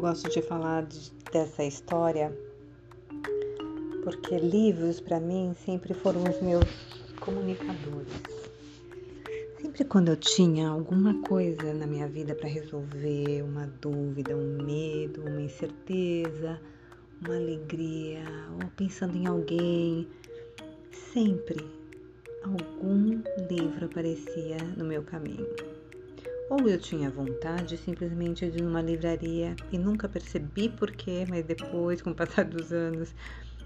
gosto de falar de, dessa história porque livros para mim sempre foram os meus comunicadores. Sempre quando eu tinha alguma coisa na minha vida para resolver, uma dúvida, um medo, uma incerteza, uma alegria, ou pensando em alguém, sempre algum livro aparecia no meu caminho. Ou eu tinha vontade simplesmente de ir numa livraria e nunca percebi porquê, mas depois, com o passar dos anos,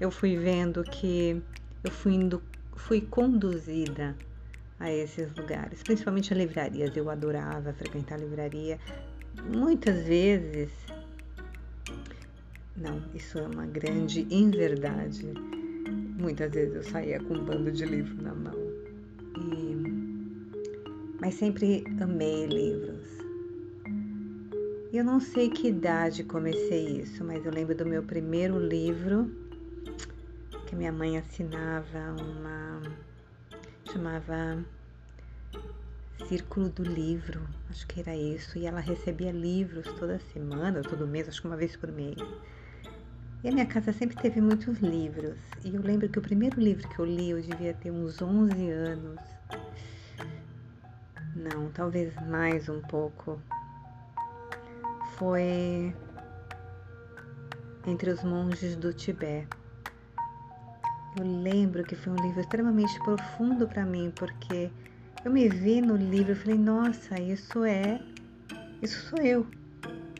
eu fui vendo que eu fui, indo, fui conduzida a esses lugares, principalmente a livrarias. Eu adorava frequentar a livraria. Muitas vezes, não, isso é uma grande inverdade. Muitas vezes eu saía com um bando de livro na mão. Mas sempre amei livros. Eu não sei que idade comecei isso, mas eu lembro do meu primeiro livro que minha mãe assinava uma chamava Círculo do Livro, acho que era isso, e ela recebia livros toda semana, todo mês, acho que uma vez por mês. E a minha casa sempre teve muitos livros, e eu lembro que o primeiro livro que eu li, eu devia ter uns 11 anos. Não, talvez mais um pouco. Foi Entre os Monges do Tibete eu lembro que foi um livro extremamente profundo para mim, porque eu me vi no livro e falei, nossa, isso é, isso sou eu.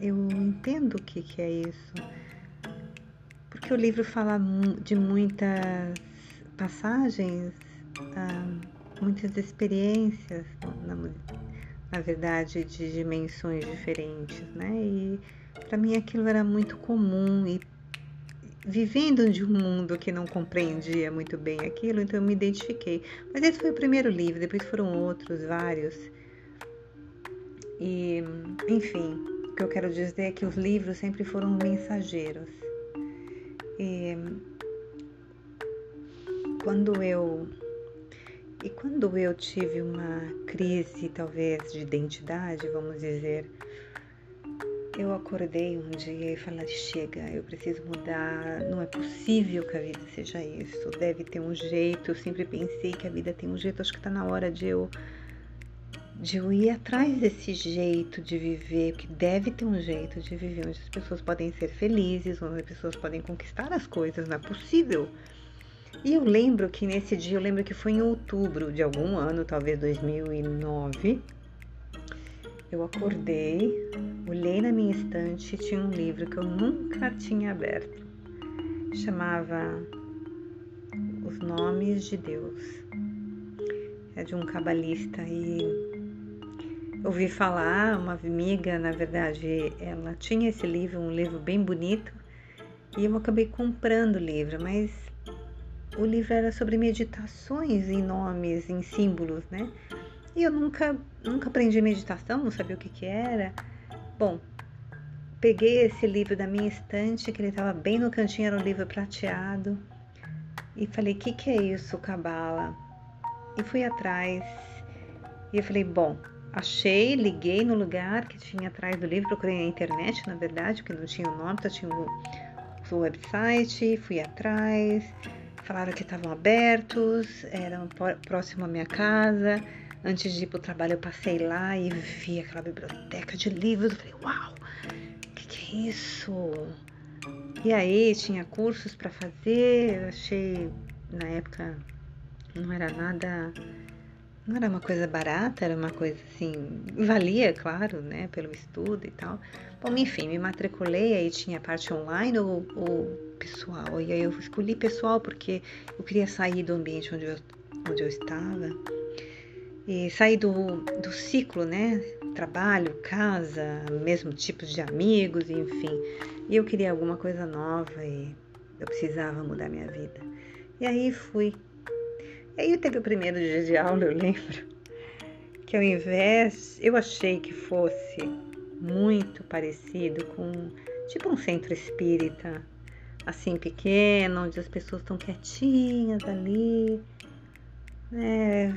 Eu entendo o que, que é isso. Porque o livro fala de muitas passagens, ah, muitas experiências, na, na verdade, de dimensões diferentes, né? E para mim aquilo era muito comum e vivendo de um mundo que não compreendia muito bem aquilo, então eu me identifiquei. Mas esse foi o primeiro livro, depois foram outros, vários. E, enfim, o que eu quero dizer é que os livros sempre foram mensageiros. E quando eu e quando eu tive uma crise, talvez, de identidade, vamos dizer, eu acordei um dia e falei: chega, eu preciso mudar. Não é possível que a vida seja isso. Deve ter um jeito. Eu sempre pensei que a vida tem um jeito. Acho que está na hora de eu de eu ir atrás desse jeito de viver, que deve ter um jeito de viver onde as pessoas podem ser felizes, onde as pessoas podem conquistar as coisas, não é possível. E eu lembro que nesse dia, eu lembro que foi em outubro de algum ano, talvez 2009, eu acordei, olhei na minha estante e tinha um livro que eu nunca tinha aberto. Chamava Os Nomes de Deus. É de um cabalista e ouvi falar, uma amiga, na verdade, ela tinha esse livro, um livro bem bonito, e eu acabei comprando o livro, mas o livro era sobre meditações em nomes, em símbolos, né? E eu nunca, nunca aprendi meditação, não sabia o que, que era. Bom, peguei esse livro da minha estante, que ele estava bem no cantinho, era um livro prateado. E falei, o que, que é isso, Cabala? E fui atrás. E eu falei, bom, achei, liguei no lugar que tinha atrás do livro, procurei na internet, na verdade, porque não tinha o nome, só tinha o, o website, fui atrás, falaram que estavam abertos, eram próximo à minha casa. Antes de ir para o trabalho, eu passei lá e vi aquela biblioteca de livros. Eu falei, uau, o que, que é isso? E aí tinha cursos para fazer. Eu achei, na época, não era nada. Não era uma coisa barata, era uma coisa assim. Valia, claro, né, pelo estudo e tal. Bom, enfim, me matriculei, aí tinha parte online ou, ou pessoal. E aí eu escolhi pessoal porque eu queria sair do ambiente onde eu, onde eu estava e sair do, do ciclo, né? Trabalho, casa, mesmo tipo de amigos, enfim. E eu queria alguma coisa nova e eu precisava mudar minha vida. E aí fui. Aí teve o primeiro dia de aula, eu lembro, que ao invés, eu achei que fosse muito parecido com tipo um centro espírita, assim pequeno, onde as pessoas estão quietinhas ali, né,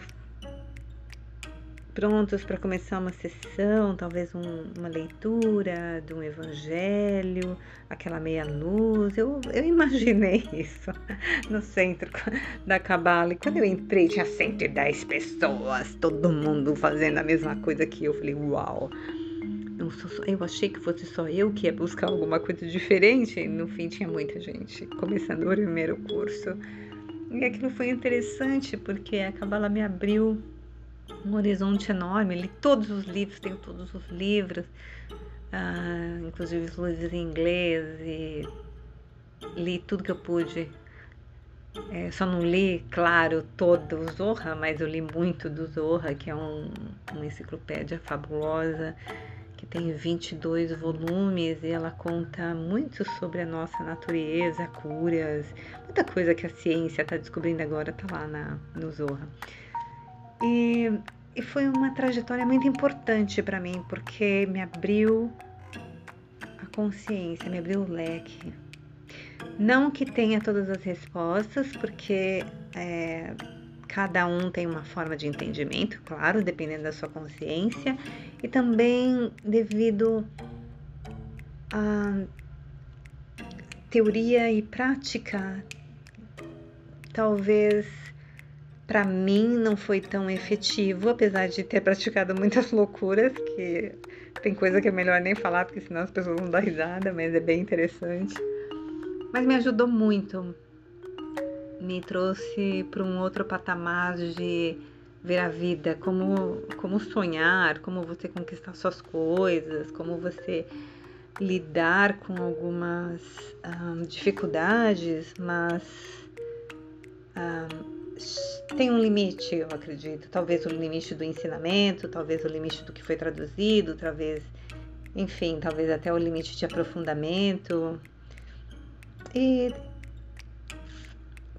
prontos para começar uma sessão, talvez um, uma leitura de um evangelho, aquela meia luz. Eu, eu imaginei isso no centro da Cabala. E quando eu entrei, tinha 110 pessoas, todo mundo fazendo a mesma coisa que eu. Falei, uau! eu achei que fosse só eu que ia buscar alguma coisa diferente. No fim, tinha muita gente começando o primeiro curso. E aquilo foi interessante porque a Cabala me abriu um horizonte enorme. Li todos os livros, tenho todos os livros, ah, inclusive os livros em inglês, e li tudo que eu pude. É, só não li, claro, todo o Zorra, mas eu li muito do Zorra, que é um, uma enciclopédia fabulosa, que tem 22 volumes e ela conta muito sobre a nossa natureza, curas, muita coisa que a ciência está descobrindo agora está lá na, no Zorra. E, e foi uma trajetória muito importante para mim, porque me abriu a consciência, me abriu o leque. Não que tenha todas as respostas, porque é, cada um tem uma forma de entendimento, claro, dependendo da sua consciência, e também devido a teoria e prática, talvez para mim não foi tão efetivo, apesar de ter praticado muitas loucuras, que tem coisa que é melhor nem falar, porque senão as pessoas vão dar risada, mas é bem interessante. Mas me ajudou muito. Me trouxe para um outro patamar de ver a vida, como, como sonhar, como você conquistar suas coisas, como você lidar com algumas um, dificuldades, mas um, tem um limite, eu acredito. Talvez o limite do ensinamento, talvez o limite do que foi traduzido, talvez, enfim, talvez até o limite de aprofundamento. E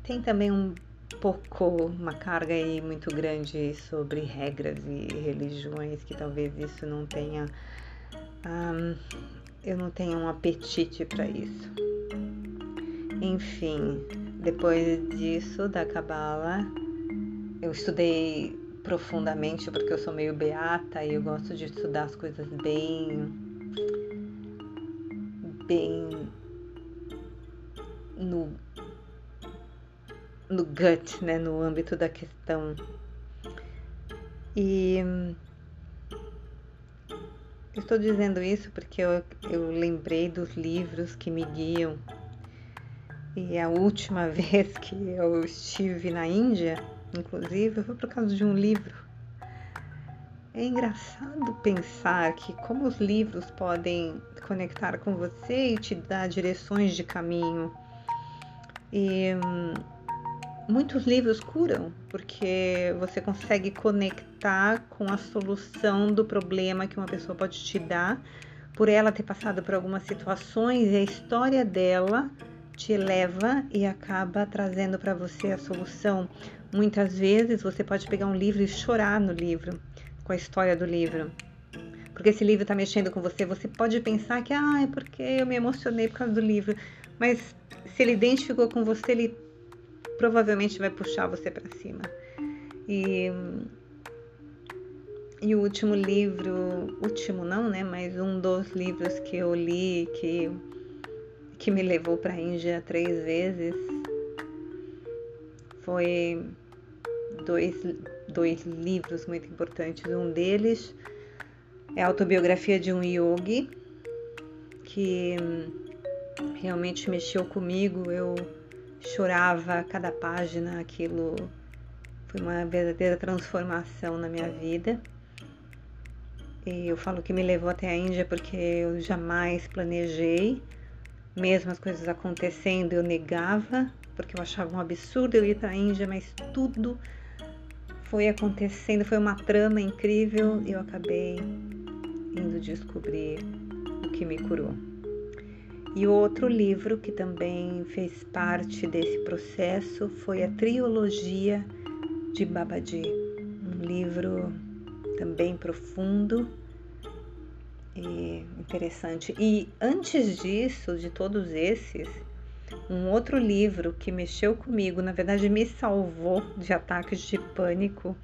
tem também um pouco uma carga aí muito grande sobre regras e religiões que talvez isso não tenha eu não tenha um apetite para isso. Enfim, depois disso, da Cabala, eu estudei profundamente porque eu sou meio beata e eu gosto de estudar as coisas bem bem no no gut, né, no âmbito da questão. E estou dizendo isso porque eu, eu lembrei dos livros que me guiam e a última vez que eu estive na Índia, inclusive, foi por causa de um livro. É engraçado pensar que como os livros podem conectar com você e te dar direções de caminho. E hum, muitos livros curam, porque você consegue conectar com a solução do problema que uma pessoa pode te dar, por ela ter passado por algumas situações e a história dela te leva e acaba trazendo para você a solução. Muitas vezes você pode pegar um livro e chorar no livro, com a história do livro. Porque esse livro está mexendo com você, você pode pensar que ah, é porque eu me emocionei por causa do livro, mas se ele identificou com você, ele provavelmente vai puxar você para cima. E e o último livro, último não, né, mas um dos livros que eu li que que me levou para a Índia três vezes foi dois, dois livros muito importantes. Um deles é a autobiografia de um yogi que realmente mexeu comigo. Eu chorava cada página, aquilo foi uma verdadeira transformação na minha vida. E eu falo que me levou até a Índia porque eu jamais planejei mesmo as coisas acontecendo, eu negava, porque eu achava um absurdo eu ir para a Índia, mas tudo foi acontecendo, foi uma trama incrível e eu acabei indo descobrir o que me curou. E outro livro que também fez parte desse processo foi a Trilogia de Babaji, um livro também profundo interessante. E antes disso, de todos esses, um outro livro que mexeu comigo, na verdade me salvou de ataques de pânico,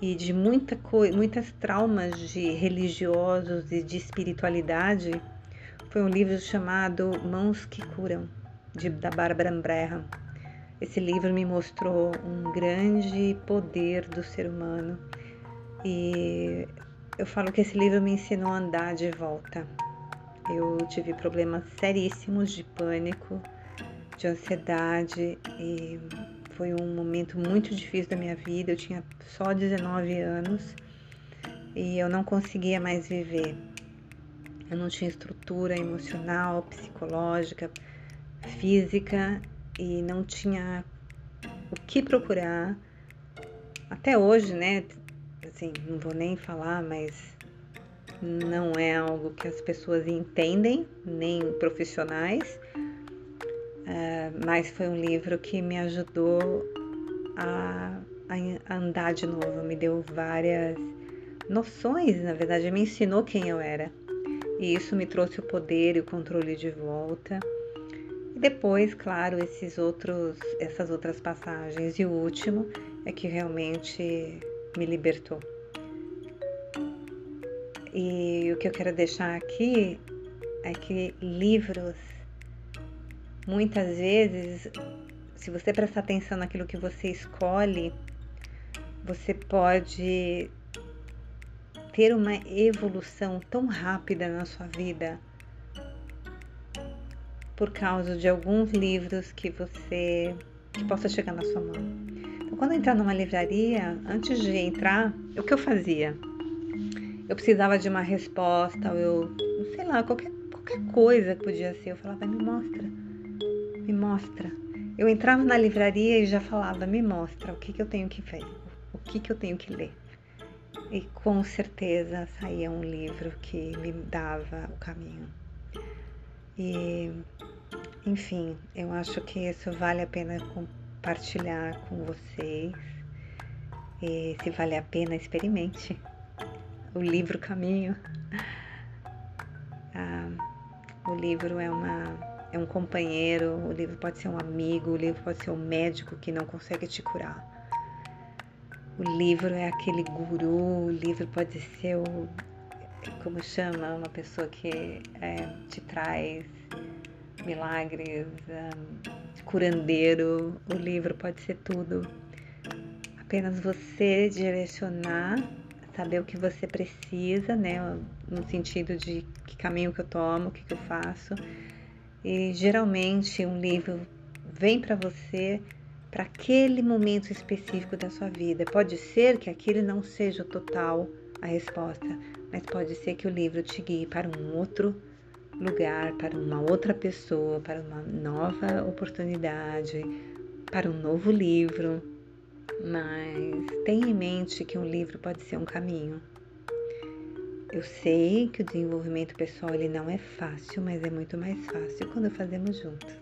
e de muita muitas traumas de religiosos e de espiritualidade, foi um livro chamado Mãos que Curam, de, da Barbara Breham. Esse livro me mostrou um grande poder do ser humano e eu falo que esse livro me ensinou a andar de volta. Eu tive problemas seríssimos de pânico, de ansiedade e foi um momento muito difícil da minha vida. Eu tinha só 19 anos e eu não conseguia mais viver. Eu não tinha estrutura emocional, psicológica, física e não tinha o que procurar. Até hoje, né? Assim, não vou nem falar, mas não é algo que as pessoas entendem, nem profissionais, uh, mas foi um livro que me ajudou a, a, andar de novo, me deu várias noções, na verdade, me ensinou quem eu era. E isso me trouxe o poder e o controle de volta. E depois, claro, esses outros, essas outras passagens. E o último é que realmente me libertou. E o que eu quero deixar aqui é que livros, muitas vezes, se você prestar atenção naquilo que você escolhe, você pode ter uma evolução tão rápida na sua vida por causa de alguns livros que você que possa chegar na sua mão. Quando eu entrar numa livraria, antes de entrar, o que eu fazia? eu precisava de uma resposta, ou eu, sei lá, qualquer, qualquer coisa que podia ser. Eu falava, me mostra, me mostra. Eu entrava na livraria e já falava, me mostra o que, que eu tenho que ver, o que, que eu tenho que ler. E com certeza saía um livro que me dava o caminho. E, enfim, eu acho que isso vale a pena compartilhar com vocês. E se vale a pena, experimente o livro Caminho. Ah, o livro é, uma, é um companheiro, o livro pode ser um amigo, o livro pode ser um médico que não consegue te curar. O livro é aquele guru, o livro pode ser o, como chama, uma pessoa que é, te traz milagres, um, curandeiro. O livro pode ser tudo. Apenas você direcionar saber o que você precisa, né? No sentido de que caminho que eu tomo, o que, que eu faço. E geralmente um livro vem para você para aquele momento específico da sua vida. Pode ser que aquele não seja o total a resposta, mas pode ser que o livro te guie para um outro lugar, para uma outra pessoa, para uma nova oportunidade, para um novo livro mas tenha em mente que um livro pode ser um caminho. Eu sei que o desenvolvimento pessoal ele não é fácil, mas é muito mais fácil quando fazemos juntos.